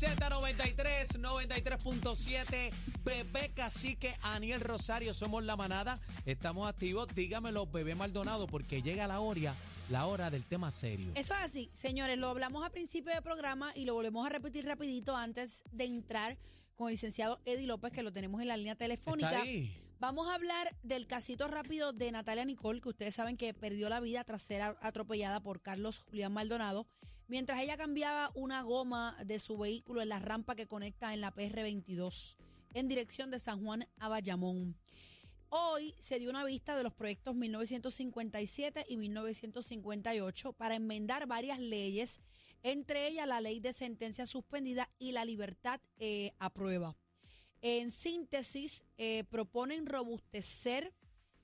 Z93, 93.7, Bebé Cacique, Aniel Rosario, somos la manada. Estamos activos, dígamelo, Bebé Maldonado, porque llega la hora, la hora del tema serio. Eso es así, señores, lo hablamos al principio del programa y lo volvemos a repetir rapidito antes de entrar con el licenciado Eddie López, que lo tenemos en la línea telefónica. Vamos a hablar del casito rápido de Natalia Nicole, que ustedes saben que perdió la vida tras ser a- atropellada por Carlos Julián Maldonado, mientras ella cambiaba una goma de su vehículo en la rampa que conecta en la PR22 en dirección de San Juan a Bayamón. Hoy se dio una vista de los proyectos 1957 y 1958 para enmendar varias leyes, entre ellas la ley de sentencia suspendida y la libertad eh, a prueba. En síntesis, eh, proponen robustecer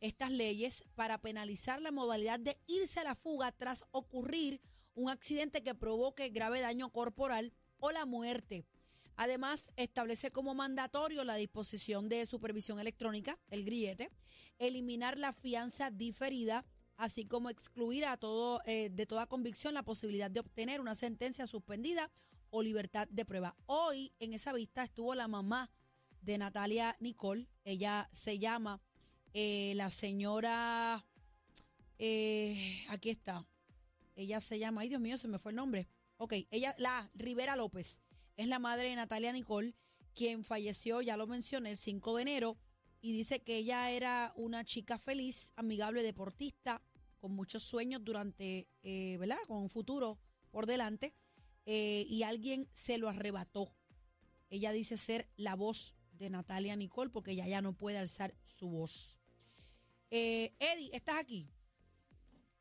estas leyes para penalizar la modalidad de irse a la fuga tras ocurrir un accidente que provoque grave daño corporal o la muerte. Además, establece como mandatorio la disposición de supervisión electrónica, el grillete, eliminar la fianza diferida, así como excluir a todo, eh, de toda convicción la posibilidad de obtener una sentencia suspendida o libertad de prueba. Hoy en esa vista estuvo la mamá de Natalia Nicole. Ella se llama eh, la señora, eh, aquí está. Ella se llama, ay Dios mío, se me fue el nombre. Ok, ella, la Rivera López, es la madre de Natalia Nicole, quien falleció, ya lo mencioné, el 5 de enero, y dice que ella era una chica feliz, amigable, deportista, con muchos sueños durante, eh, ¿verdad? Con un futuro por delante, eh, y alguien se lo arrebató. Ella dice ser la voz de Natalia Nicole porque ella ya no puede alzar su voz. Eh, Eddie, ¿estás aquí?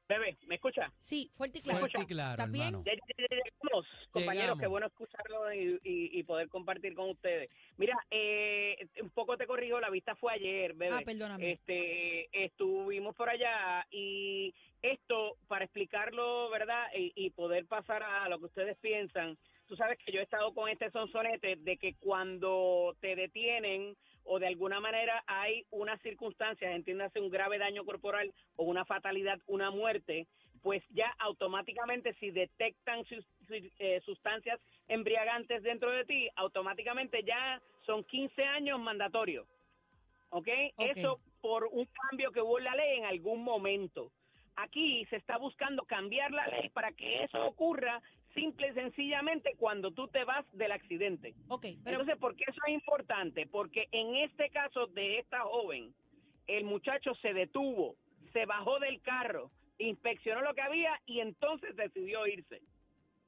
Bebé, ¿me escucha? Sí, fuerte y claro. Fuerte y claro, ¿Estás bien? hermano. Ya llegamos, compañeros, Llegamos. qué bueno escucharlo y, y- y poder compartir con ustedes. Mira, eh, un poco te corrijo, la vista fue ayer, bebé. Ah, perdóname. Este, estuvimos por allá y esto, para explicarlo, ¿verdad? Y, y poder pasar a lo que ustedes piensan, tú sabes que yo he estado con este sonsonete de que cuando te detienen o de alguna manera hay unas circunstancias, entiéndase un grave daño corporal o una fatalidad, una muerte, pues ya automáticamente si detectan eh, sustancias embriagantes dentro de ti, automáticamente ya son 15 años mandatorios. ¿Ok? Ok. Eso por un cambio que hubo en la ley en algún momento. Aquí se está buscando cambiar la ley para que eso ocurra simple y sencillamente cuando tú te vas del accidente. Ok, pero Entonces, ¿por qué eso es importante? Porque en este caso de esta joven, el muchacho se detuvo, se bajó del carro, inspeccionó lo que había y entonces decidió irse.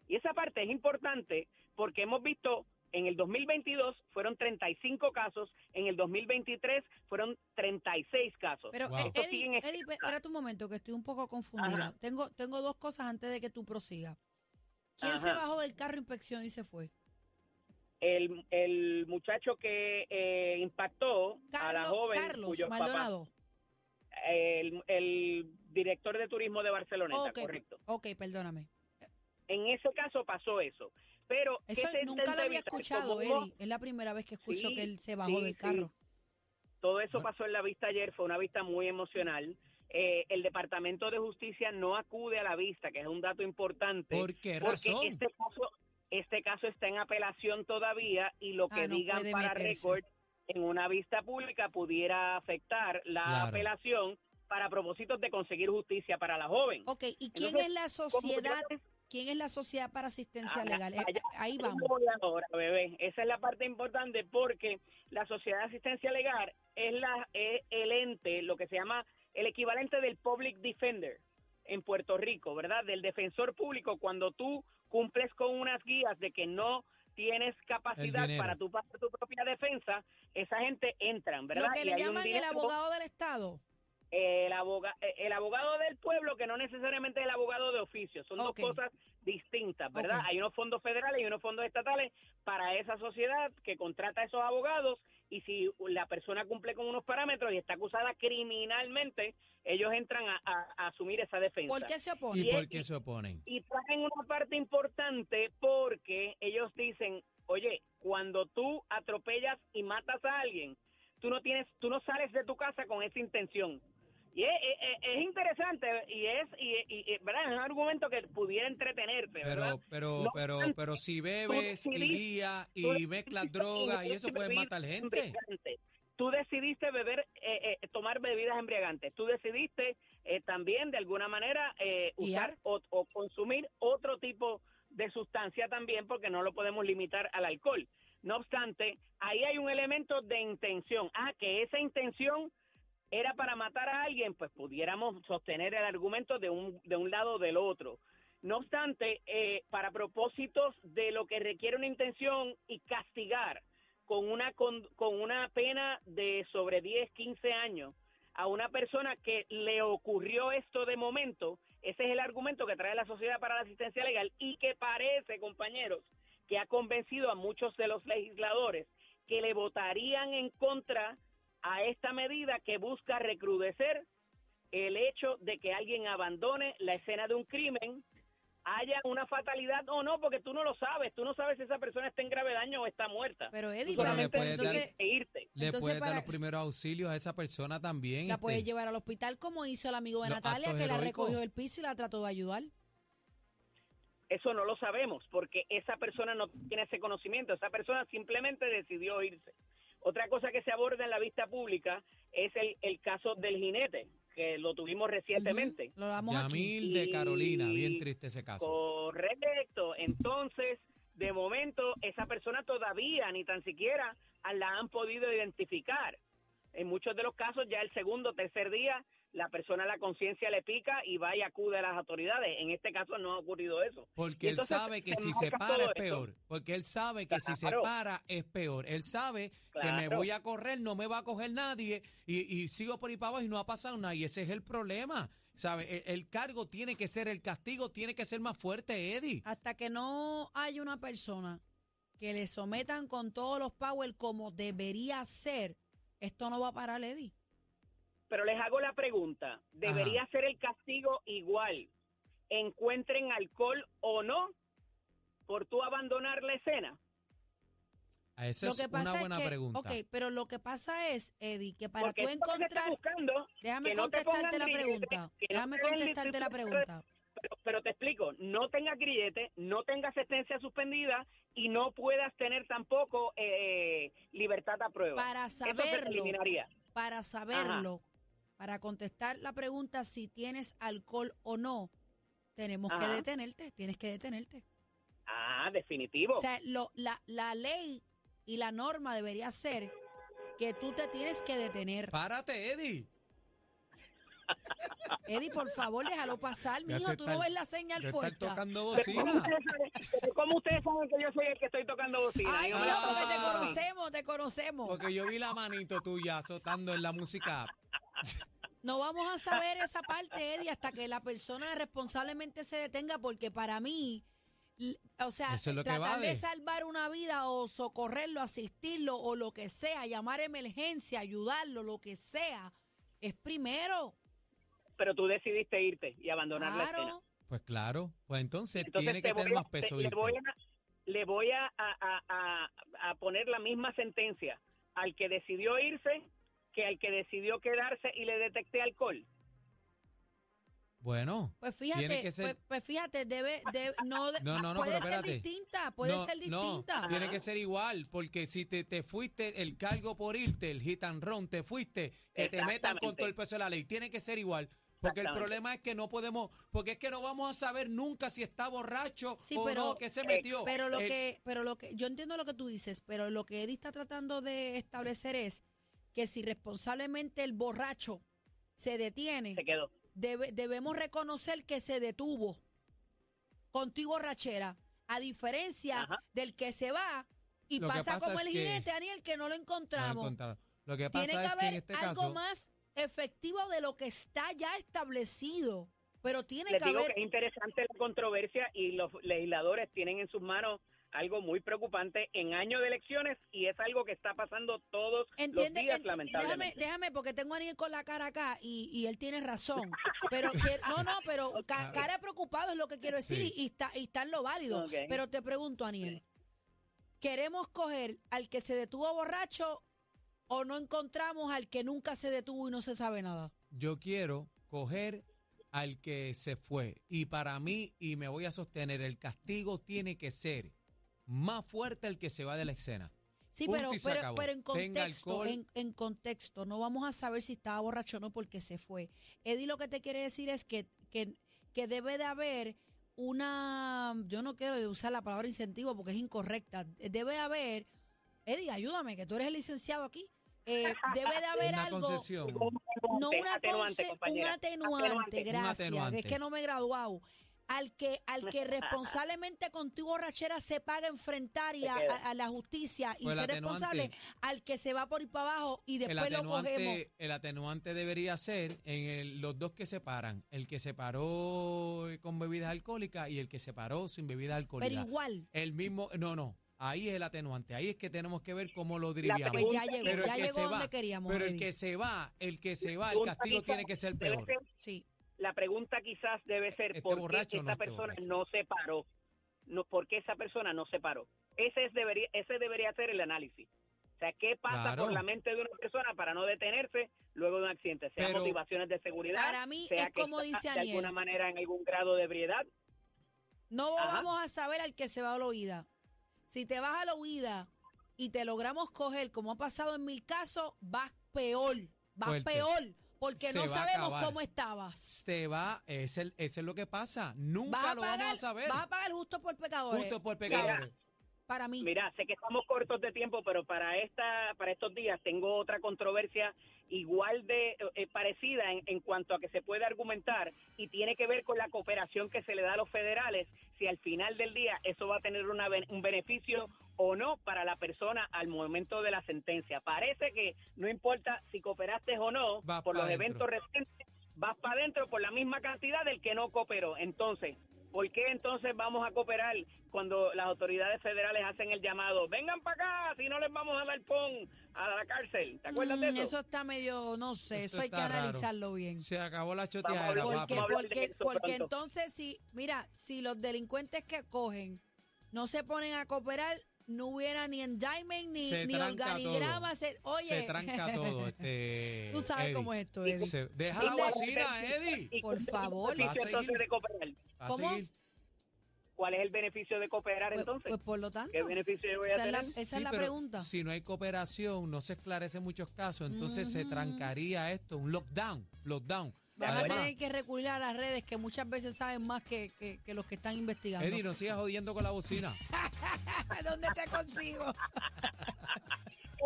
Y esa parte es importante porque hemos visto en el 2022 fueron 35 casos, en el 2023 fueron 36 casos. Pero, Wow. eh, Esto Eddie, sigue en Eddie, espérate un momento, que estoy un poco confundida. Ajá. Tengo, tengo dos cosas antes de que tú prosigas. ¿Quién se bajó del carro inspección y se fue? el, el muchacho que eh, impactó a la joven Carlos Maldonado. el, el director de turismo de Barcelona, Ok, correcto. ok, perdóname. En ese caso pasó eso. Pero ¿qué Eso nunca lo había escuchado, Eddie. Es la primera vez que escucho Sí, que él se bajó sí, del sí. carro. Todo eso Bueno. pasó en la vista ayer, fue una vista muy emocional. Eh, el Departamento de Justicia no acude a la vista, que es un dato importante. ¿Por qué porque razón? este caso, este caso está en apelación todavía y lo que Ah, digan para récord en una vista pública pudiera afectar la Claro. apelación para propósitos de conseguir justicia para la joven. Ok, ¿y quién Entonces, es la sociedad? ¿Quién es la sociedad para asistencia Ah, legal? Eh, allá- ahí vamos. ahora, bebé. Esa es la parte importante porque la Sociedad de Asistencia Legal es, la, es el ente, lo que se llama el equivalente del Public Defender en Puerto Rico, ¿verdad? Del defensor público cuando tú cumples con unas guías de que no tienes capacidad para tu, para tu propia defensa, esa gente entran, ¿verdad? Lo que Y le llaman el abogado del Estado. el, aboga- eh, el abogado del pueblo, que no necesariamente el abogado de oficio, son dos cosas distintas, ¿verdad? Hay unos fondos federales y unos fondos estatales para esa sociedad que contrata a esos abogados y si la persona cumple con unos parámetros y está acusada criminalmente, ellos entran a, a- a asumir esa defensa. ¿Por qué se ¿Y opone? Y- por qué se oponen? Y traen una parte importante porque ellos dicen, oye, cuando tú atropellas y matas a alguien, tú no tienes, tú no sales de tu casa con esa intención. Y es, es- es interesante y es, y, y- ¿verdad? es un argumento que pudiera entretenerte, ¿verdad? Pero, pero, No pero, pero si bebes y guías y mezclas drogas y eso puede matar gente. Tú decidiste beber, eh, eh, tomar bebidas embriagantes. Tú decidiste eh, también, de alguna manera, eh, usar o, o consumir otro tipo de sustancia también, porque no lo podemos limitar al alcohol. No obstante, ahí hay un elemento de intención. Ah, que esa intención era para matar a alguien, pues pudiéramos sostener el argumento de un, de un lado o del otro. No obstante, eh, para propósitos de lo que requiere una intención y castigar con una, con, con una pena de sobre 10, 15 años a una persona que le ocurrió esto de momento, ese es el argumento que trae la Sociedad para la Asistencia Legal y que parece, compañeros, que ha convencido a muchos de los legisladores que le votarían en contra a esta medida que busca recrudecer el hecho de que alguien abandone la escena de un crimen, haya una fatalidad o no, porque tú no lo sabes, tú no sabes si esa persona está en grave daño o está muerta. Pero Eddie, Pero le puedes dar- entonces irte. Le Entonces, puedes dar los primeros auxilios a esa persona también. la este. puedes llevar al hospital como hizo el amigo de Natalia, que la recogió del piso y la trató de ayudar. Eso no lo sabemos porque esa persona no tiene ese conocimiento, esa persona simplemente decidió irse. Otra cosa que se aborda en la vista pública es el, el caso del jinete, que lo tuvimos recientemente. Lo damos aquí. Yamil de Y- Carolina, bien triste ese caso. Correcto. Entonces, de momento, esa persona todavía ni tan siquiera la han podido identificar. En muchos de los casos, ya el segundo o tercer día, la persona la conciencia le pica y va y acude a las autoridades. En este caso no ha ocurrido eso. Porque él sabe que se si se para es esto. peor. Porque él sabe que si se para es peor. Él sabe que me voy a correr, no me va a coger nadie y, y sigo por ahí para abajo y no ha pasado nada. Y ese es el problema. ¿Sabe? El, el cargo tiene que ser, el castigo tiene que ser más fuerte, Eddie. Hasta que no haya una persona que le sometan con todos los power como debería ser, esto no va a parar, Eddie. Pero les hago la pregunta, ¿debería ser el castigo igual? ¿Encuentren alcohol o no por tú abandonar la escena? Esa lo es que pasa una buena es que, pregunta. ok, pero lo que pasa es, Eddie, que para Porque tú encontrar, buscando, déjame no te contestarte la pregunta, no déjame den contestarte la pregunta. pero, pero te explico, no tenga grillete, no tenga sentencia suspendida y no puedas tener tampoco eh, libertad a prueba. Para Eso se saberlo, eliminaría. para saberlo, para contestar la pregunta si tienes alcohol o no, tenemos que detenerte, tienes que detenerte. Ah, definitivo. O sea, lo, la, la ley y la norma debería ser que tú te tienes que detener. Párate, Eddie. Eddie, por favor, déjalo pasar, Ya mijo. Tú están- no ves la señal puesta. tocando Pero ¿cómo, bocina. ustedes cómo ustedes saben que yo soy el que estoy tocando bocina? Ay, Dios, la porque te Ah. conocemos, te conocemos. Porque yo vi la manito tuya azotando en la música. No vamos a saber esa parte, Eddie, hasta que la persona responsablemente se detenga, porque para mí, o sea, es tratar de salvar una vida o socorrerlo, asistirlo o lo que sea, llamar a emergencia, ayudarlo, lo que sea, es primero. Pero tú decidiste irte y abandonar la escena. Claro. Pues claro, pues entonces, Entonces tiene que voy tener a- más peso. te- le voy a, le voy a, a- a- a poner la misma sentencia al que decidió irse que al que decidió quedarse y le detecté alcohol. Bueno, Pues Tiene fíjate, que ser- pues, pues fíjate, debe, debe- no, No, no, no, puede pero ser distinta, puede no, ser no, distinta. tiene que ser igual, porque si te, te fuiste el cargo por irte, el hit and run, te fuiste, que te metan con todo el peso de la ley, tiene que ser igual. Porque el problema es que no podemos, porque es que no vamos a saber nunca si está borracho Sí, o pero- no, que se metió. Pero lo El- que, pero lo que, yo entiendo lo que tú dices, pero lo que Eddie está tratando de establecer es que si responsablemente el borracho se detiene, Se quedó. debe- debemos reconocer que se detuvo con tu borrachera, a diferencia Ajá. del que se va y pasa pasa como el jinete, Daniel, que no lo encontramos. Lo que Tiene pasa que es que haber en este algo caso, más efectivo de lo que está ya establecido, pero tiene Les que digo haber que es interesante la controversia y los legisladores tienen en sus manos algo muy preocupante en año de elecciones y es algo que está pasando todos Entiende, los días, enti- lamentablemente. déjame, déjame, porque tengo a Aniel con la cara acá y, y él tiene razón. Pero no, no, pero ca- cara preocupado es lo que quiero decir Sí. y, y está, y está en lo válido. Pero te pregunto, Aniel, ¿queremos coger al que se detuvo borracho o no encontramos al que nunca se detuvo y no se sabe nada? yo quiero coger al que se fue. Y para mí, y me voy a sostener, el castigo tiene que ser más fuerte el que se va de la escena. Sí, pero, pero, pero en contexto, en, en contexto, no vamos a saber si estaba borracho o no porque se fue. Eddie lo que te quiere decir es que, que, que debe de haber una, yo no quiero usar la palabra incentivo porque es incorrecta, debe haber, Eddie, ayúdame, que tú eres el licenciado aquí. Eh, debe de haber Una algo, concesión. no una atenuante, conce- un atenuante, gracias, atenuante. es que no me he graduado. Al que, al que responsablemente con tu borrachera se paga enfrentar y a, a- a la justicia y Pues ser responsable, al que se va por ir para abajo y después lo cogemos. el atenuante debería ser en el- los dos que se paran. El que se paró con bebidas alcohólicas y el que se paró sin bebidas alcohólicas. Pero igual, El mismo, no, no. Ahí es el atenuante. Ahí es que tenemos que ver cómo lo dirigiamos. pues ya llegó, Pero el ya que llegó se donde va, queríamos. Pero el que se va, el que se va, el castigo tiene que ser peor. Sí. La pregunta quizás debe ser ¿Esté por qué no esa esté persona borracho? no se paró. No, ¿Por qué esa persona no se paró? Ese, es debería, ese debería ser el análisis. O sea, ¿qué pasa Claro. por la mente de una persona para no detenerse luego de un accidente? Sea Pero- motivaciones de seguridad, Para mí sea es que como dice de alguna manera en algún grado de ebriedad. No Ajá. vamos a saber al que se va a la huida. Si te vas a la huida y te logramos coger, como ha pasado en mil casos, vas peor. Vas Fuerte. peor. Porque Se no sabemos cómo estabas. Se va, es el, eso es lo que pasa. Nunca Vas lo pagar, vamos a saber. vas a pagar justo por pecadores. Justo por Mira, pecadores. Para mí. Mira, sé que estamos cortos de tiempo, pero para esta, para estos días tengo otra controversia igual de eh, parecida en, en cuanto a que se puede argumentar y tiene que ver con la cooperación que se le da a los federales, si al final del día eso va a tener una un beneficio o no para la persona al momento de la sentencia. Parece que no importa si cooperaste o no, Vas por los dentro. eventos recientes, vas para adentro por la misma cantidad del que no cooperó. Entonces, ¿Por qué entonces vamos a cooperar cuando las autoridades federales hacen el llamado? Vengan para acá, si no les vamos a dar pon a la cárcel. ¿Te acuerdas de Mm, eso? eso está medio, no sé, Eso eso hay que raro. analizarlo bien. Se acabó la choteadera, Porque, porque, porque entonces, si, mira, si los delincuentes que cogen no se ponen a cooperar, no hubiera ni indictment ni, Se ni organigrama. se- oye, Se tranca todo. Este, tú sabes Eddie. cómo es esto, Eddie. Se- deja la bocina, Eddie. ¿Y Por favor. beneficio Va a entonces seguir. de cooperar? A ¿Cómo? seguir. ¿Cuál es el beneficio de cooperar Pues, entonces? pues por lo tanto, ¿Qué beneficio yo voy a esa es la, esa Sí, es la pero pregunta. Si no hay cooperación, no se esclarecen muchos casos, entonces se trancaría esto, un lockdown, lockdown. Van a tener que recurrir a las redes que muchas veces saben más que, que- que los que están investigando. Eddie, no sigas jodiendo con la bocina. ¿Dónde te consigo?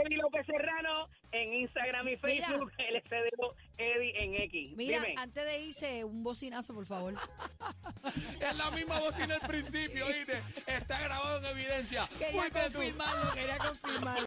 Eddie López Serrano en Instagram y. Facebook, LCDO Eddie en X. Mira, Dime. antes de irse, un bocinazo, por favor. es la misma bocina al principio, ¿oíste? Está grabado en evidencia. Quería Fuiste tú. confirmarlo, quería confirmarlo.